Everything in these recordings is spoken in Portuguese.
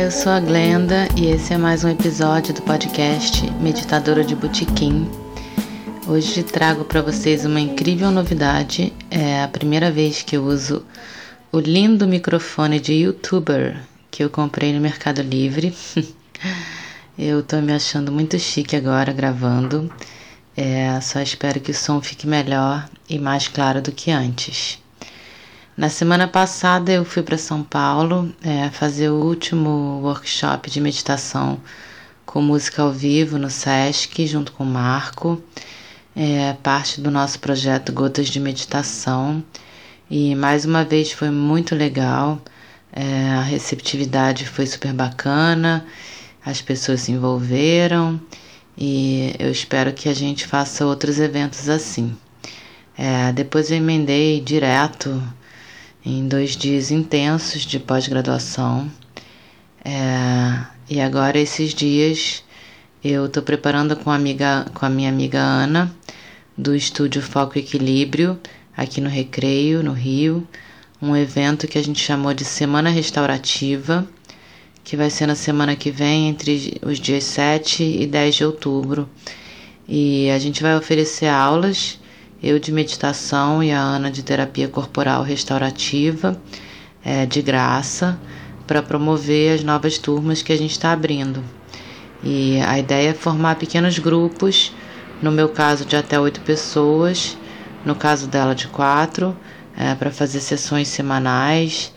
Olá, eu sou a Glenda e esse é mais um episódio do podcast Meditadora de Botequim. Hoje trago para vocês uma incrível novidade. É a primeira vez que eu uso o lindo microfone de YouTuber que eu comprei no Mercado Livre. eu tô me achando muito chique agora gravando. É, só espero que o som fique melhor e mais claro do que antes. Na semana passada eu fui para São Paulo é, fazer o último workshop de meditação com música ao vivo no SESC, junto com o Marco, é, parte do nosso projeto Gotas de Meditação. E mais uma vez foi muito legal, é, a receptividade foi super bacana, as pessoas se envolveram e eu espero que a gente faça outros eventos assim. É, depois eu emendei direto em dois dias intensos de pós-graduação. É, e agora esses dias eu estou preparando com amiga, com a minha amiga Ana do estúdio Foco Equilíbrio aqui no Recreio, no Rio, um evento que a gente chamou de Semana Restaurativa, que vai ser na semana que vem, entre os dias 7 e 10 de outubro. E a gente vai oferecer aulas eu de meditação e a Ana de terapia corporal restaurativa, é, de graça, para promover as novas turmas que a gente está abrindo. E a ideia é formar pequenos grupos, no meu caso de até oito pessoas, no caso dela de quatro, é, para fazer sessões semanais,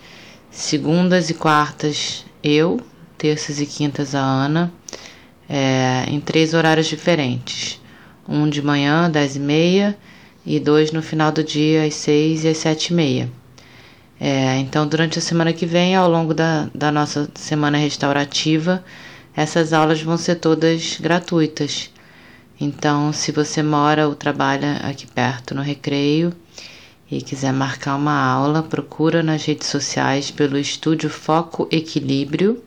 segundas e quartas eu, terças e quintas a Ana, é, em três horários diferentes. Um de manhã, dez e meia, e dois no final do dia às seis e às sete e meia. É, então, durante a semana que vem, ao longo da, da nossa semana restaurativa, essas aulas vão ser todas gratuitas. Então, se você mora ou trabalha aqui perto no Recreio e quiser marcar uma aula, procura nas redes sociais pelo Estúdio Foco Equilíbrio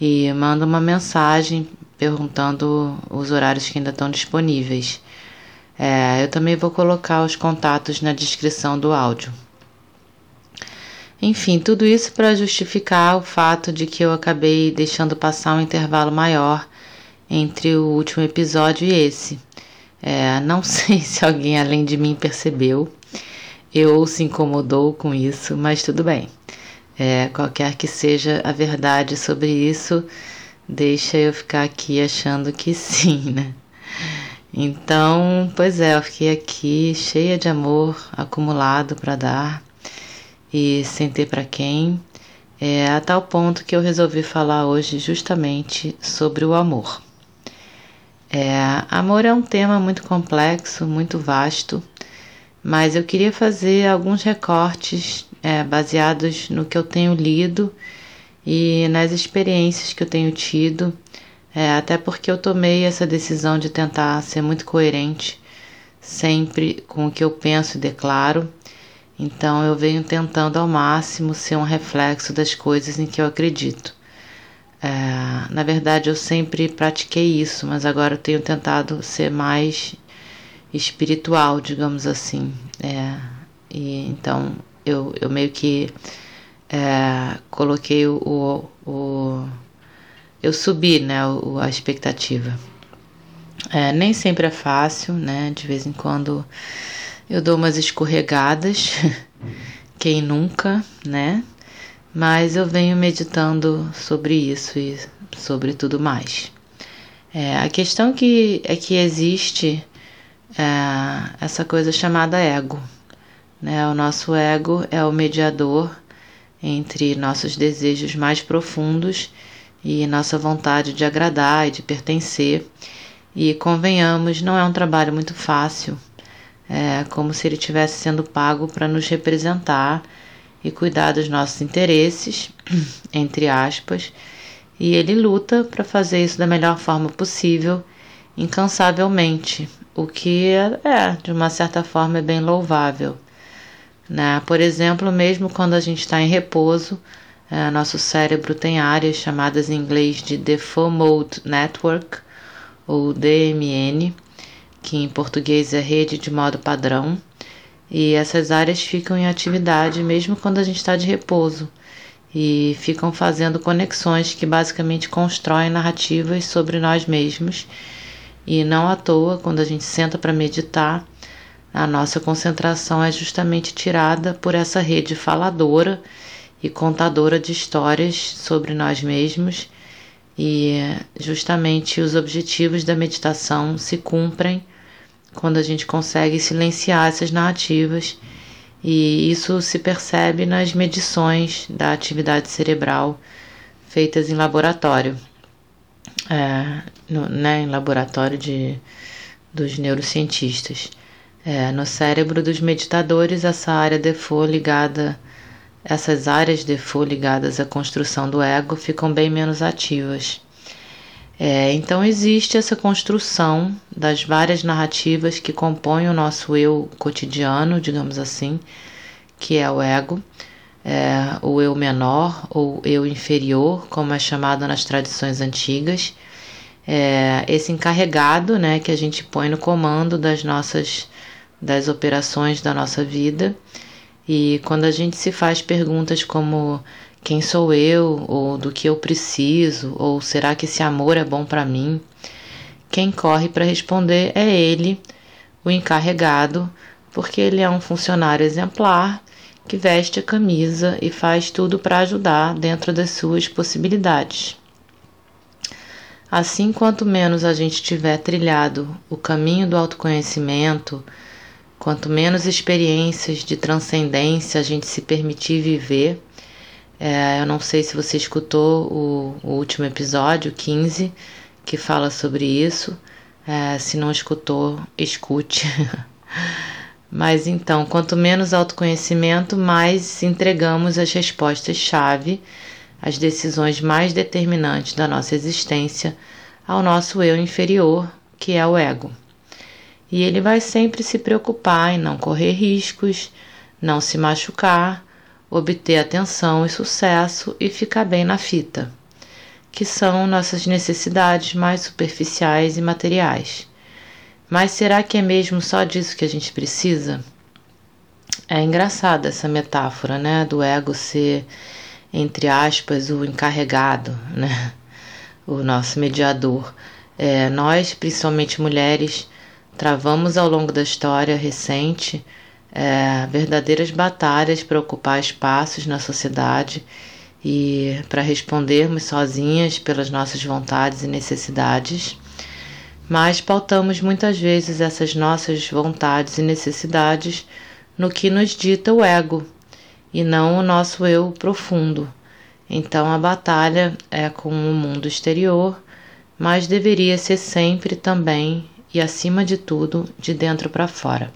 e manda uma mensagem perguntando os horários que ainda estão disponíveis. É, eu também vou colocar os contatos na descrição do áudio. Enfim, tudo isso para justificar o fato de que eu acabei deixando passar um intervalo maior entre o último episódio e esse. É, não sei se alguém além de mim percebeu ou se incomodou com isso, mas tudo bem. É, qualquer que seja a verdade sobre isso, deixa eu ficar aqui achando que sim, né? Então, pois é, eu fiquei aqui cheia de amor acumulado para dar e sem ter para quem, é, a tal ponto que eu resolvi falar hoje justamente sobre o amor. É, amor é um tema muito complexo, muito vasto, mas eu queria fazer alguns recortes é, baseados no que eu tenho lido e nas experiências que eu tenho tido é, até porque eu tomei essa decisão de tentar ser muito coerente sempre com o que eu penso e declaro. Então eu venho tentando ao máximo ser um reflexo das coisas em que eu acredito. É, na verdade, eu sempre pratiquei isso, mas agora eu tenho tentado ser mais espiritual, digamos assim. É, e então eu, eu meio que é, coloquei o, o eu subi né, a expectativa. É, nem sempre é fácil, né? De vez em quando eu dou umas escorregadas, quem nunca, né? Mas eu venho meditando sobre isso e sobre tudo mais. É, a questão que é que existe é, essa coisa chamada ego. Né? O nosso ego é o mediador entre nossos desejos mais profundos e nossa vontade de agradar e de pertencer. E convenhamos, não é um trabalho muito fácil. é como se ele estivesse sendo pago para nos representar e cuidar dos nossos interesses, entre aspas, e ele luta para fazer isso da melhor forma possível, incansavelmente, o que é, de uma certa forma, é bem louvável. Né? Por exemplo, mesmo quando a gente está em repouso, é, nosso cérebro tem áreas chamadas em inglês de Default Mode Network, ou DMN, que em português é rede de modo padrão, e essas áreas ficam em atividade mesmo quando a gente está de repouso e ficam fazendo conexões que basicamente constroem narrativas sobre nós mesmos. E não à toa, quando a gente senta para meditar, a nossa concentração é justamente tirada por essa rede faladora e contadora de histórias sobre nós mesmos. E justamente os objetivos da meditação se cumprem quando a gente consegue silenciar essas narrativas e isso se percebe nas medições da atividade cerebral feitas em laboratório, é, no, né, em laboratório de, dos neurocientistas. É, no cérebro dos meditadores, essa área default ligada, essas áreas default ligadas à construção do ego ficam bem menos ativas. É, então existe essa construção das várias narrativas que compõem o nosso eu cotidiano, digamos assim, que é o ego, é, o eu menor ou eu inferior, como é chamado nas tradições antigas. É, esse encarregado, né, que a gente põe no comando das nossas das operações da nossa vida. E quando a gente se faz perguntas como quem sou eu, ou do que eu preciso, ou será que esse amor é bom para mim? Quem corre para responder é ele, o encarregado, porque ele é um funcionário exemplar que veste a camisa e faz tudo para ajudar dentro das suas possibilidades. Assim, quanto menos a gente tiver trilhado o caminho do autoconhecimento, quanto menos experiências de transcendência a gente se permitir viver, é, eu não sei se você escutou o, o, último episódio, 15, que fala sobre isso. É, se não escutou, escute. Mas então, quanto menos autoconhecimento, mais entregamos as respostas-chave, as decisões mais determinantes da nossa existência ao nosso eu inferior, que é o ego. E ele vai sempre se preocupar em não correr riscos, não se machucar obter atenção e sucesso e ficar bem na fita, que são nossas necessidades mais superficiais e materiais. Mas será que é mesmo só disso que a gente precisa? É engraçada essa metáfora, né, do ego ser entre aspas o encarregado, né, o nosso mediador. É, nós, principalmente mulheres, travamos ao longo da história recente é, verdadeiras batalhas para ocupar espaços na sociedade e para respondermos sozinhas pelas nossas vontades e necessidades, mas pautamos muitas vezes essas nossas vontades e necessidades no que nos dita o ego e não o nosso eu profundo. Então a batalha é com o mundo exterior, mas deveria ser sempre também e acima de tudo de dentro para fora.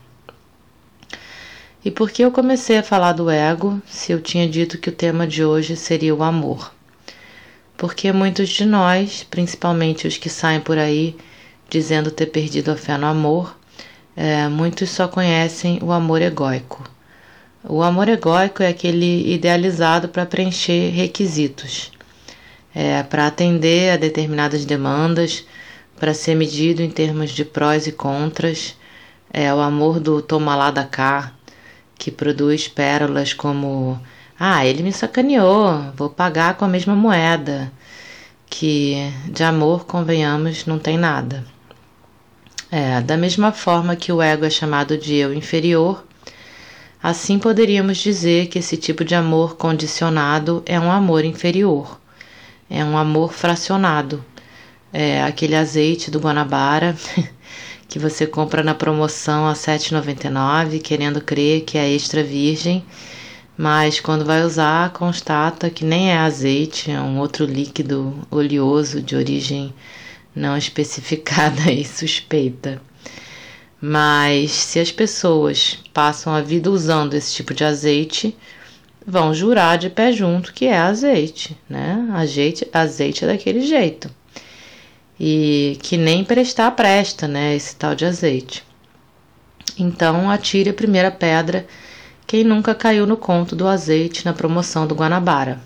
E por que eu comecei a falar do ego se eu tinha dito que o tema de hoje seria o amor? Porque muitos de nós, principalmente os que saem por aí dizendo ter perdido a fé no amor, é, muitos só conhecem o amor egóico. O amor egóico é aquele idealizado para preencher requisitos, é, para atender a determinadas demandas, para ser medido em termos de prós e contras. É o amor do toma lá da cá, que produz pérolas como: Ah, ele me sacaneou, vou pagar com a mesma moeda. Que de amor, convenhamos, não tem nada. É, da mesma forma que o ego é chamado de eu inferior, assim poderíamos dizer que esse tipo de amor condicionado é um amor inferior, é um amor fracionado. É aquele azeite do Guanabara que você compra na promoção a R$ 7,99, querendo crer que é extra virgem, mas quando vai usar, constata que nem é azeite, é um outro líquido oleoso de origem não especificada e suspeita. Mas se as pessoas passam a vida usando esse tipo de azeite, vão jurar de pé junto que é azeite, né? Azeite, azeite é daquele jeito. E que nem prestar presta, né? Esse tal de azeite. Então atire a primeira pedra quem nunca caiu no conto do azeite na promoção do Guanabara.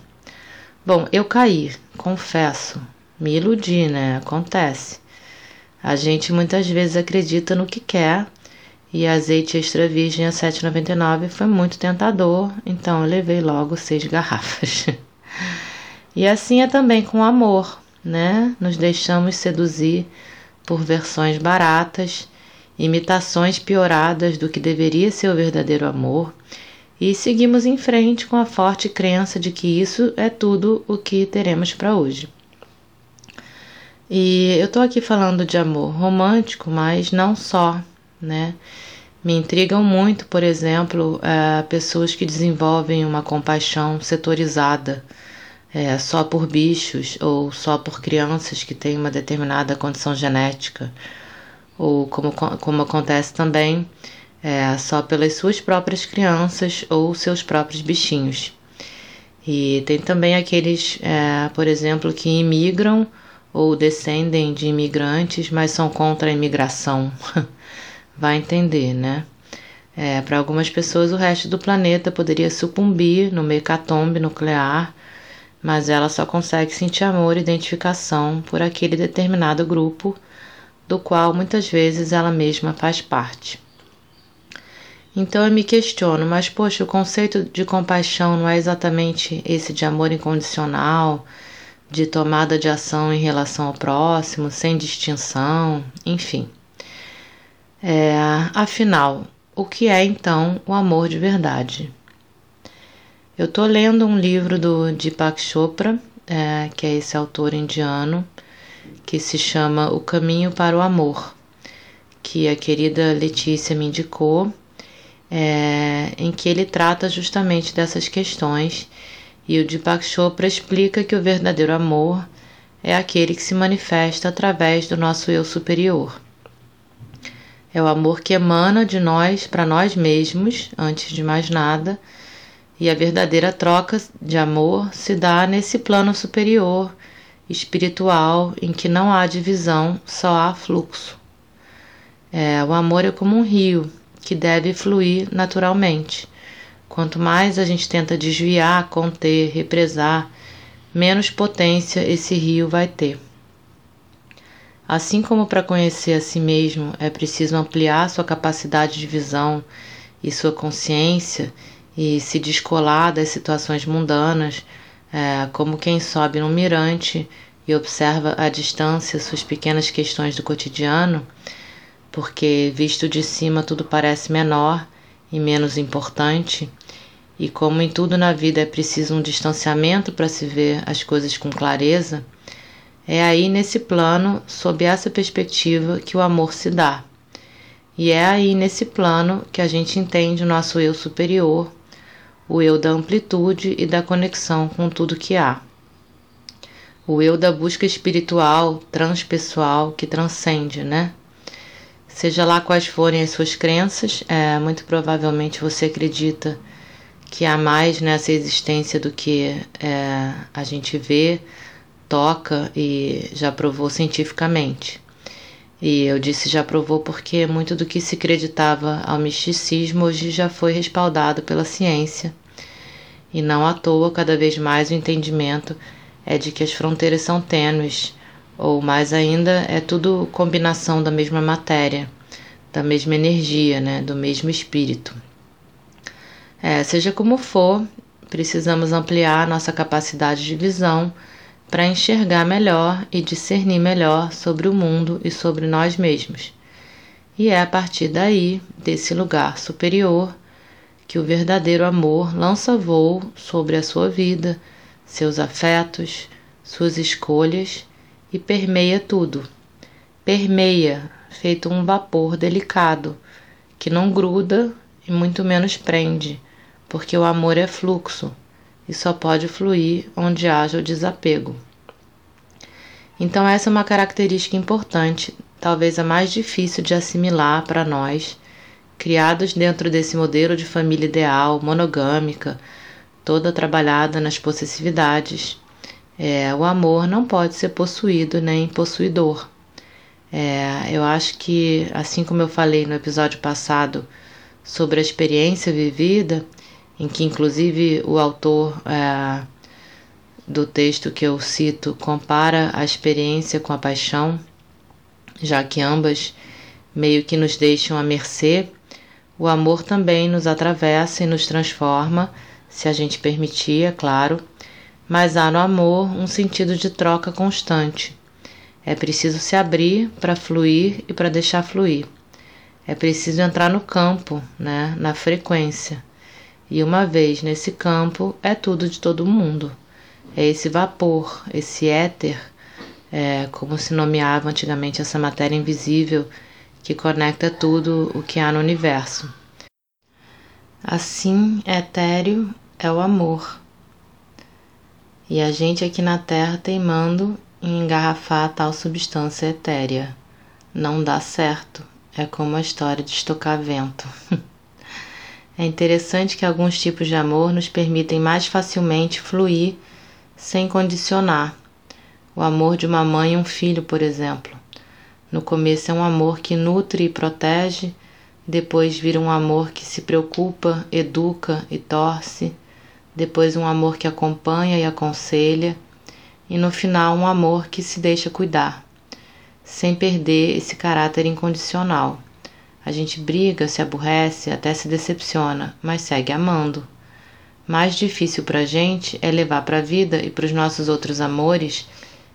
Bom, eu caí, confesso. Me iludi, né? Acontece. A gente muitas vezes acredita no que quer e azeite extra virgem a 7,99 foi muito tentador, então eu levei logo seis garrafas. e assim é também com o amor, né? Nos deixamos seduzir por versões baratas, imitações pioradas do que deveria ser o verdadeiro amor e seguimos em frente com a forte crença de que isso é tudo o que teremos para hoje. E eu estou aqui falando de amor romântico, mas não só, né? Me intrigam muito, por exemplo, é, pessoas que desenvolvem uma compaixão setorizada é, só por bichos ou só por crianças que têm uma determinada condição genética, ou como, como acontece também é, só pelas suas próprias crianças ou seus próprios bichinhos. E tem também aqueles, é, por exemplo, que imigram ou descendem de imigrantes, mas são contra a imigração. Vai entender, né? É, Para algumas pessoas, o resto do planeta poderia sucumbir no mecatombe nuclear, mas ela só consegue sentir amor e identificação por aquele determinado grupo do qual muitas vezes ela mesma faz parte. Então eu me questiono, mas poxa, o conceito de compaixão não é exatamente esse de amor incondicional, de tomada de ação em relação ao próximo, sem distinção, enfim. É, afinal, o que é então o amor de verdade? Eu estou lendo um livro do Deepak Chopra, é, que é esse autor indiano, que se chama O Caminho para o Amor, que a querida Letícia me indicou, é, em que ele trata justamente dessas questões e o Deepak Chopra explica que o verdadeiro amor é aquele que se manifesta através do nosso eu superior. É o amor que emana de nós para nós mesmos, antes de mais nada, e a verdadeira troca de amor se dá nesse plano superior, espiritual, em que não há divisão, só há fluxo. É, o amor é como um rio que deve fluir naturalmente. Quanto mais a gente tenta desviar, conter, represar, menos potência esse rio vai ter. Assim como para conhecer a si mesmo é preciso ampliar sua capacidade de visão e sua consciência e se descolar das situações mundanas, é, como quem sobe num mirante e observa à distância suas pequenas questões do cotidiano, porque visto de cima tudo parece menor e menos importante, e como em tudo na vida é preciso um distanciamento para se ver as coisas com clareza, é aí nesse plano, sob essa perspectiva, que o amor se dá. E é aí nesse plano que a gente entende o nosso eu superior, o eu da amplitude e da conexão com tudo que há. O eu da busca espiritual, transpessoal, que transcende, né? Seja lá quais forem as suas crenças, é, muito provavelmente você acredita que há mais nessa existência do que é, a gente vê, toca e já provou cientificamente. E eu disse já provou porque muito do que se acreditava ao misticismo hoje já foi respaldado pela ciência. E não à toa, cada vez mais o entendimento é de que as fronteiras são tênues ou mais ainda, é tudo combinação da mesma matéria, da mesma energia, né, do mesmo espírito. É, seja como for, precisamos ampliar nossa capacidade de visão para enxergar melhor e discernir melhor sobre o mundo e sobre nós mesmos. E é a partir daí, desse lugar superior, que o verdadeiro amor lança voo sobre a sua vida, seus afetos, suas escolhas e permeia tudo. Permeia, feito um vapor delicado, que não gruda e muito menos prende, porque o amor é fluxo e só pode fluir onde haja o desapego. Então, essa é uma característica importante talvez a mais difícil de assimilar para nós, criados dentro desse modelo de família ideal, monogâmica, toda trabalhada nas possessividades. É, o amor não pode ser possuído nem possuidor. É, eu acho que, assim como eu falei no episódio passado sobre a experiência vivida, em que inclusive o autor é, do texto que eu cito compara a experiência com a paixão, já que ambas meio que nos deixam à mercê, o amor também nos atravessa e nos transforma, se a gente permitir, é claro, mas há no amor um sentido de troca constante. É preciso se abrir para fluir e para deixar fluir. É preciso entrar no campo, né, na frequência. E uma vez nesse campo, é tudo de todo mundo. É esse vapor, esse éter, é, como se nomeava antigamente essa matéria invisível que conecta tudo o que há no universo. Assim, etéreo é o amor. E a gente aqui na Terra teimando em engarrafar tal substância etérea. Não dá certo. É como a história de estocar vento. é interessante que alguns tipos de amor nos permitem mais facilmente fluir sem condicionar. O amor de uma mãe e um filho, por exemplo. No começo é um amor que nutre e protege, depois vira um amor que se preocupa, educa e torce, depois um amor que acompanha e aconselha, e no final um amor que se deixa cuidar, sem perder esse caráter incondicional. A gente briga, se aborrece, até se decepciona, mas segue amando. Mais difícil para a gente é levar para a vida e para os nossos outros amores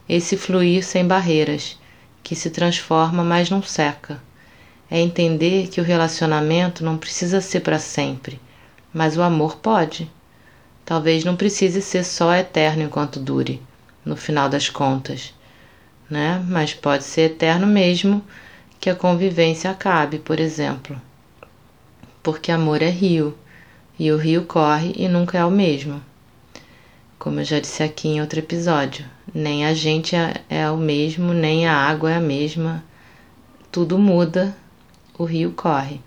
esse fluir sem barreiras, que se transforma, mas não seca. É entender que o relacionamento não precisa ser para sempre, mas o amor pode. Talvez não precise ser só eterno enquanto dure, no final das contas, né? Mas pode ser eterno mesmo que a convivência acabe, por exemplo. Porque amor é rio, e o rio corre e nunca é o mesmo. Como eu já disse aqui em outro episódio, nem a gente é, é o mesmo, nem a água é a mesma. Tudo muda o rio corre.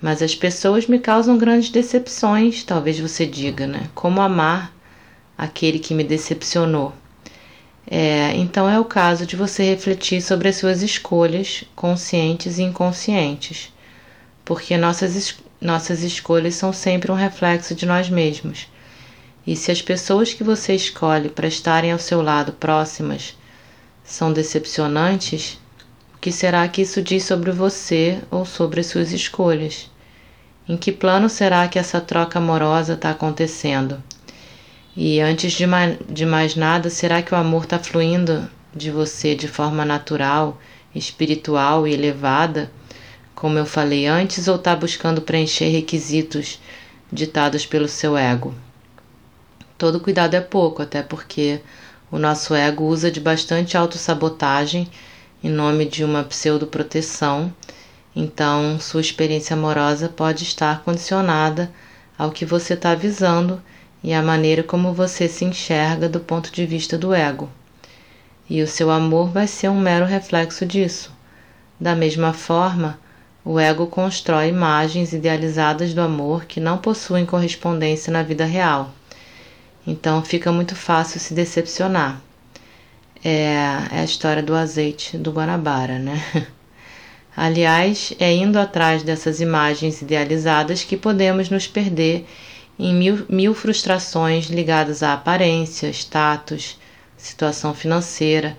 Mas as pessoas me causam grandes decepções, talvez você diga, né? Como amar aquele que me decepcionou? É, então é o caso de você refletir sobre as suas escolhas, conscientes e inconscientes, porque nossas, es nossas escolhas são sempre um reflexo de nós mesmos. E se as pessoas que você escolhe para estarem ao seu lado próximas são decepcionantes, que será que isso diz sobre você ou sobre as suas escolhas? Em que plano será que essa troca amorosa está acontecendo? E antes de mais, de mais nada, será que o amor está fluindo de você de forma natural, espiritual e elevada, como eu falei antes, ou está buscando preencher requisitos ditados pelo seu ego? Todo cuidado é pouco, até porque o nosso ego usa de bastante autossabotagem em nome de uma pseudo-proteção, então sua experiência amorosa pode estar condicionada ao que você está avisando e à maneira como você se enxerga do ponto de vista do ego. E o seu amor vai ser um mero reflexo disso. Da mesma forma, o ego constrói imagens idealizadas do amor que não possuem correspondência na vida real. Então fica muito fácil se decepcionar é, é a história do azeite do Guanabara, né? Aliás, é indo atrás dessas imagens idealizadas que podemos nos perder em mil, mil frustrações ligadas à aparência, status, situação financeira,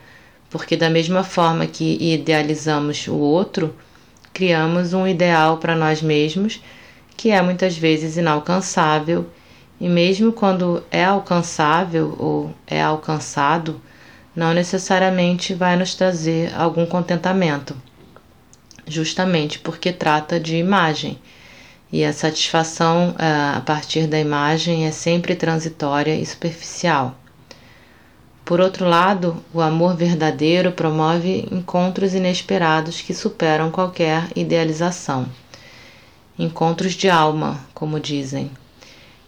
porque, da mesma forma que idealizamos o outro, criamos um ideal para nós mesmos que é muitas vezes inalcançável, e mesmo quando é alcançável ou é alcançado, não necessariamente vai nos trazer algum contentamento, justamente porque trata de imagem e a satisfação eh, a partir da imagem é sempre transitória e superficial. Por outro lado, o amor verdadeiro promove encontros inesperados que superam qualquer idealização. Encontros de alma, como dizem.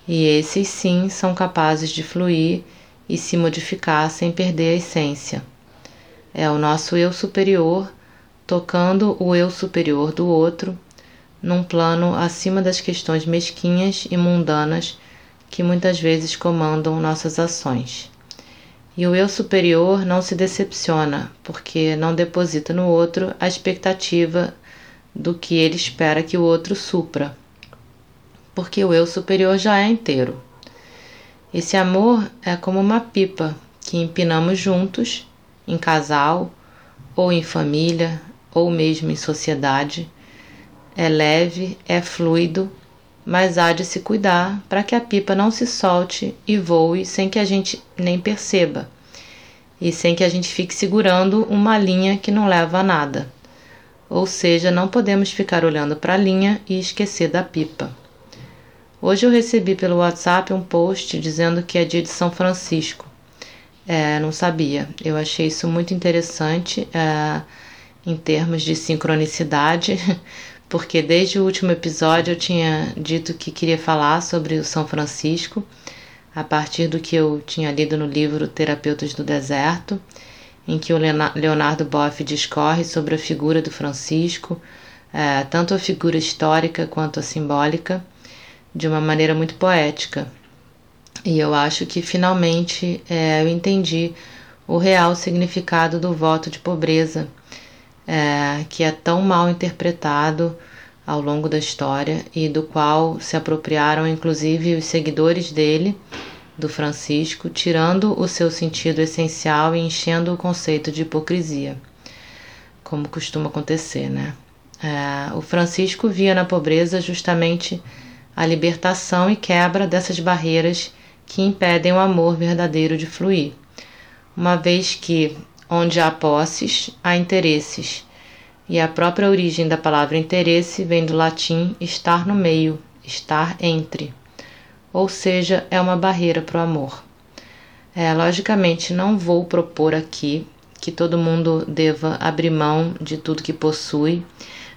E esses sim são capazes de fluir e se modificar sem perder a essência. É o nosso eu superior tocando o eu superior do outro num plano acima das questões mesquinhas e mundanas que muitas vezes comandam nossas ações. E o eu superior não se decepciona, porque não deposita no outro a expectativa do que ele espera que o outro supra, porque o eu superior já é inteiro. Esse amor é como uma pipa que empinamos juntos, em casal, ou em família, ou mesmo em sociedade. É leve, é fluido, mas há de se cuidar para que a pipa não se solte e voe sem que a gente nem perceba e sem que a gente fique segurando uma linha que não leva a nada. Ou seja, não podemos ficar olhando para a linha e esquecer da pipa. Hoje eu recebi pelo WhatsApp um post dizendo que é dia de São Francisco. É, não sabia. Eu achei isso muito interessante é, em termos de sincronicidade, porque desde o último episódio eu tinha dito que queria falar sobre o São Francisco, a partir do que eu tinha lido no livro Terapeutas do Deserto, em que o Leonardo Boff discorre sobre a figura do Francisco, é, tanto a figura histórica quanto a simbólica, de uma maneira muito poética. E eu acho que finalmente é, eu entendi o real significado do voto de pobreza, é, que é tão mal interpretado ao longo da história e do qual se apropriaram inclusive os seguidores dele, do Francisco, tirando o seu sentido essencial e enchendo o conceito de hipocrisia, como costuma acontecer, né? É, o Francisco via na pobreza justamente a libertação e quebra dessas barreiras que impedem o amor verdadeiro de fluir, uma vez que, onde há posses, há interesses, e a própria origem da palavra interesse vem do latim estar no meio, estar entre, ou seja, é uma barreira para o amor. É, logicamente, não vou propor aqui que todo mundo deva abrir mão de tudo que possui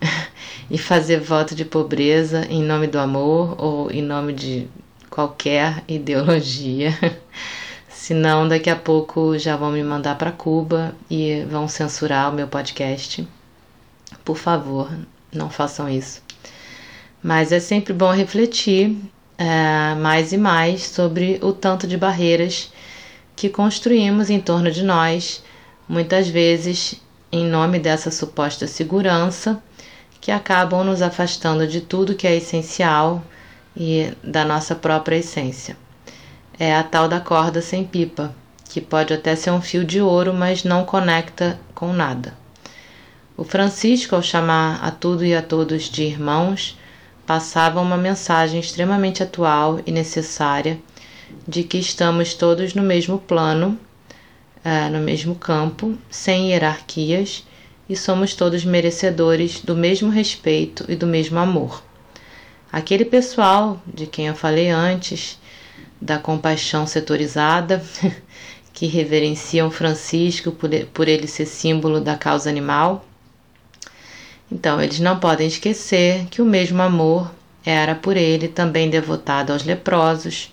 e fazer voto de pobreza em nome do amor ou em nome de qualquer ideologia. Senão, daqui a pouco já vão me mandar para Cuba e vão censurar o meu podcast. Por favor, não façam isso. Mas é sempre bom refletir é, mais e mais sobre o tanto de barreiras que construímos em torno de nós, muitas vezes em nome dessa suposta segurança, que acabam nos afastando de tudo que é essencial e da nossa própria essência. É a tal da corda sem pipa, que pode até ser um fio de ouro, mas não conecta com nada. O Francisco, ao chamar a tudo e a todos de irmãos, passava uma mensagem extremamente atual e necessária de que estamos todos no mesmo plano, é, no mesmo campo, sem hierarquias e somos todos merecedores do mesmo respeito e do mesmo amor. Aquele pessoal de quem eu falei antes, da compaixão setorizada, que reverenciam Francisco por ele ser símbolo da causa animal. Então, eles não podem esquecer que o mesmo amor era por ele também devotado aos leprosos,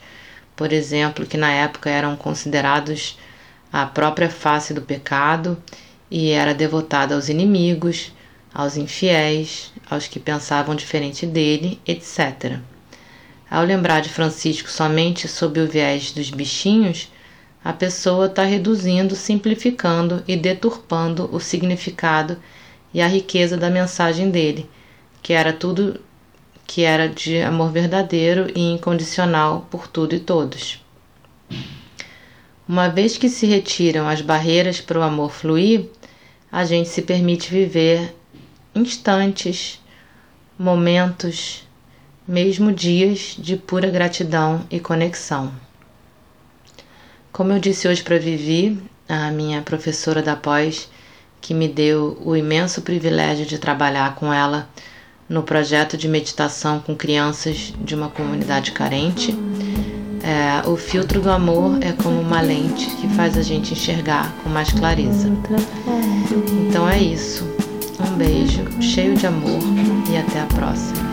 por exemplo, que na época eram considerados a própria face do pecado e era devotado aos inimigos, aos infiéis, aos que pensavam diferente dele, etc. Ao lembrar de Francisco somente sob o viés dos bichinhos, a pessoa está reduzindo, simplificando e deturpando o significado e a riqueza da mensagem dele, que era tudo que era de amor verdadeiro e incondicional por tudo e todos. Uma vez que se retiram as barreiras para o amor fluir, a gente se permite viver instantes, momentos, mesmo dias de pura gratidão e conexão. Como eu disse hoje para Vivi, a minha professora da pós, que me deu o imenso privilégio de trabalhar com ela no projeto de meditação com crianças de uma comunidade carente. É, o filtro do amor é como uma lente que faz a gente enxergar com mais clareza. Então é isso. Um beijo cheio de amor e até a próxima.